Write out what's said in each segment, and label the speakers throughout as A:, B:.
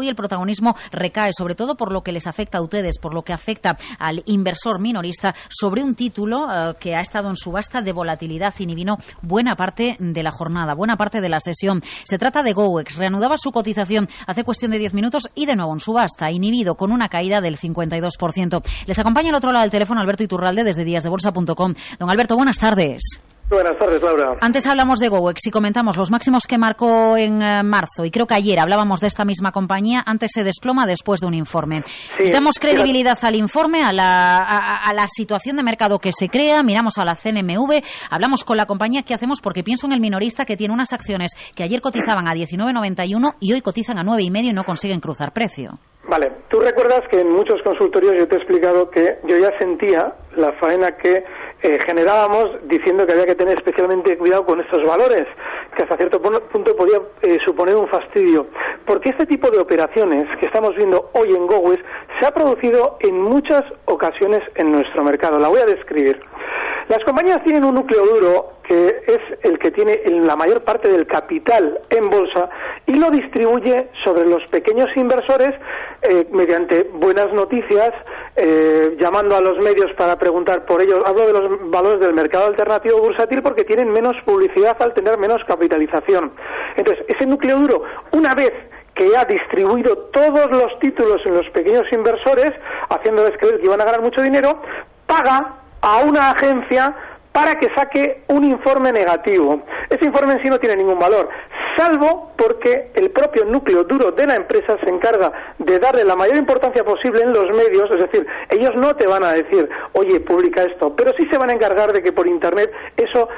A: Hoy el protagonismo recae sobre todo por lo que les afecta a ustedes, por lo que afecta al inversor minorista sobre un título eh, que ha estado en subasta de volatilidad y buena parte de la jornada, buena parte de la sesión. Se trata de GoEx. Reanudaba su cotización hace cuestión de 10 minutos y de nuevo en subasta, inhibido con una caída del 52%. Les acompaña al otro lado del teléfono Alberto Iturralde desde díasdebolsa.com. Don Alberto, buenas tardes.
B: Buenas tardes, Laura.
A: Antes hablamos de GoEx y comentamos los máximos que marcó en eh, marzo y creo que ayer hablábamos de esta misma compañía. Antes se desploma después de un informe. Damos credibilidad al informe, a la, a, la situación de mercado que se crea, miramos a la CNMV, hablamos con la compañía, ¿qué hacemos? Porque pienso en el minorista que tiene unas acciones que ayer cotizaban a 19.91 y hoy cotizan a 9,5 y no consiguen cruzar precio.
B: Vale, tú recuerdas que en muchos consultorios yo te he explicado que yo ya sentía la faena que eh, generábamos diciendo que había que tener especialmente cuidado con estos valores, que hasta cierto punto podía eh, suponer un fastidio. Porque este tipo de operaciones que estamos viendo hoy en GoWes se ha producido en muchas ocasiones en nuestro mercado. La voy a describir. Las compañías tienen un núcleo duro que es el que tiene la mayor parte del capital en bolsa y lo distribuye sobre los pequeños inversores eh, mediante buenas noticias, eh, llamando a los medios para preguntar por ellos. Hablo de los valores del mercado alternativo bursátil porque tienen menos publicidad al tener menos capitalización. Entonces, ese núcleo duro, una vez que ha distribuido todos los títulos en los pequeños inversores, haciéndoles creer que iban a ganar mucho dinero, paga a una agencia para que saque un informe negativo. Ese informe en sí no tiene ningún valor, salvo porque el propio núcleo duro de la empresa se encarga de darle la mayor importancia posible en los medios, es decir, ellos no te van a decir, oye, publica esto, pero sí se van a encargar de que por Internet eso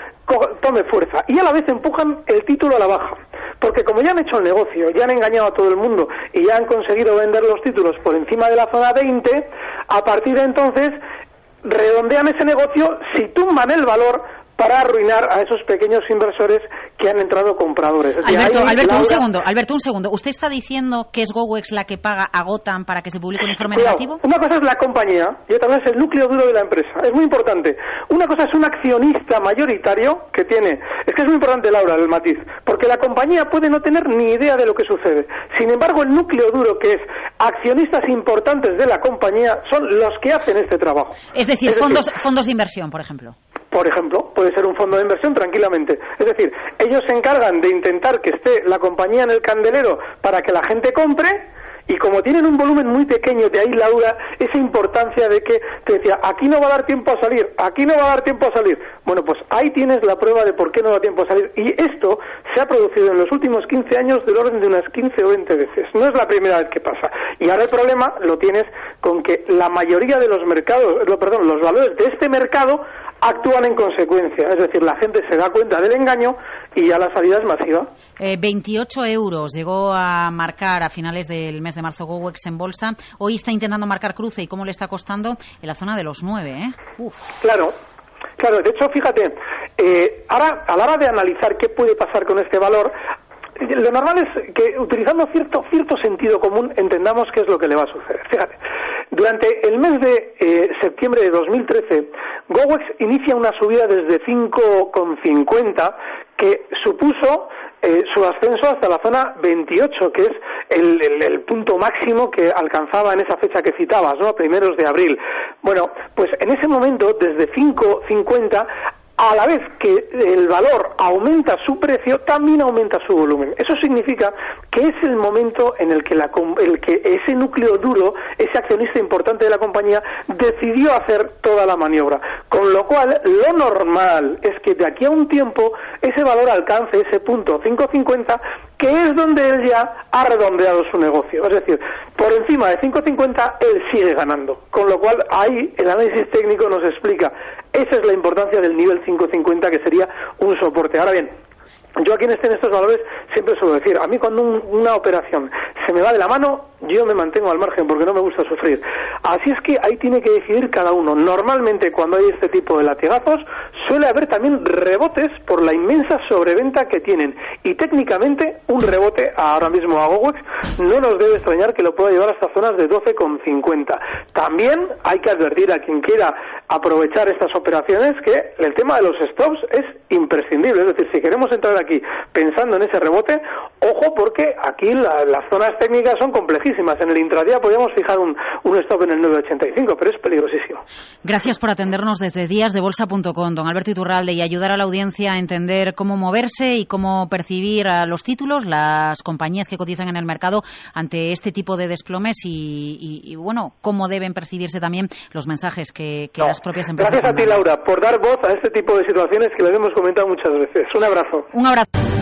B: tome fuerza y a la vez empujan el título a la baja. Porque como ya han hecho el negocio, ya han engañado a todo el mundo y ya han conseguido vender los títulos por encima de la zona 20, a partir de entonces redondean ese negocio si tumban el valor para arruinar a esos pequeños inversores que han entrado compradores.
A: Alberto, un segundo, Alberto, un segundo. ¿Usted está diciendo que es GoWex la que paga a Gotham para que se publique un informe negativo?
B: Una cosa es la compañía y otra cosa es el núcleo duro de la empresa. Es muy importante. Una cosa es un accionista mayoritario que tiene... Es que es muy importante, Laura, el matiz. Porque la compañía puede no tener ni idea de lo que sucede. Sin embargo, el núcleo duro, que es accionistas importantes de la compañía, son los que hacen este trabajo.
A: Es decir, fondos, fondos de inversión, por ejemplo
B: por ejemplo, puede ser un fondo de inversión tranquilamente. Es decir, ellos se encargan de intentar que esté la compañía en el candelero para que la gente compre y como tienen un volumen muy pequeño, de ahí Laura, esa importancia de que te decía, aquí no va a dar tiempo a salir, aquí no va a dar tiempo a salir. Bueno, pues ahí tienes la prueba de por qué no da tiempo a salir. Y esto se ha producido en los últimos 15 años del orden de unas 15 o 20 veces. No es la primera vez que pasa. Y ahora el problema lo tienes con que la mayoría de los mercados, perdón, los valores de este mercado actúan en consecuencia. Es decir, la gente se da cuenta del engaño y ya la salida es masiva.
A: 28 eh, euros llegó a marcar a finales del mes de marzo GoWex en bolsa. Hoy está intentando marcar cruce y cómo le está costando en la zona de los 9. ¿eh?
B: Claro. Claro, de hecho, fíjate, eh, ahora a la hora de analizar qué puede pasar con este valor, lo normal es que utilizando cierto, cierto sentido común entendamos qué es lo que le va a suceder. Fíjate, durante el mes de eh, septiembre de 2013, GoWex inicia una subida desde 5,50 que supuso eh, su ascenso hasta la zona 28, que es el, el, punto máximo que alcanzaba en esa fecha que citabas, ¿no? primeros de abril. Bueno, pues en ese momento, desde 5.50 a la vez que el valor aumenta su precio, también aumenta su volumen. Eso significa que es el momento en el que, el que ese núcleo duro, ese accionista importante de la compañía, decidió hacer toda la maniobra. Con lo cual, lo normal es que de aquí a un tiempo ese valor alcance ese punto 550 que es donde él ya ha redondeado su negocio. Es decir, por encima de 5.50 él sigue ganando. Con lo cual ahí el análisis técnico nos explica. Esa es la importancia del nivel 5.50 que sería un soporte. Ahora bien, yo aquí en, este, en estos valores siempre suelo decir, a mí cuando una operación se me va de la mano, yo me mantengo al margen porque no me gusta sufrir. Así es que ahí tiene que decidir cada uno. Normalmente cuando hay este tipo de latigazos suele haber también rebotes por la inmensa sobreventa que tienen. Y técnicamente un rebote ahora mismo a GoWex no nos debe extrañar que lo pueda llevar hasta zonas de 12,50. También hay que advertir a quien quiera aprovechar estas operaciones que el tema de los stops es imprescindible. Es decir, si queremos entrar aquí pensando en ese rebote, ojo porque aquí las zonas técnicas son complejísimas. En el intradía podríamos fijar un, un stop en el 985, pero es peligrosísimo.
A: Gracias por atendernos desde díasdebolsa.com, don Alberto Iturralde, y ayudar a la audiencia a entender cómo moverse y cómo percibir a los títulos, las compañías que cotizan en el mercado ante este tipo de desplomes y, bueno, cómo deben percibirse también los mensajes que, las propias empresas.
B: Gracias a ti, Laura, por dar voz a este tipo de situaciones que les hemos comentado muchas veces. Un abrazo.
A: Un abrazo.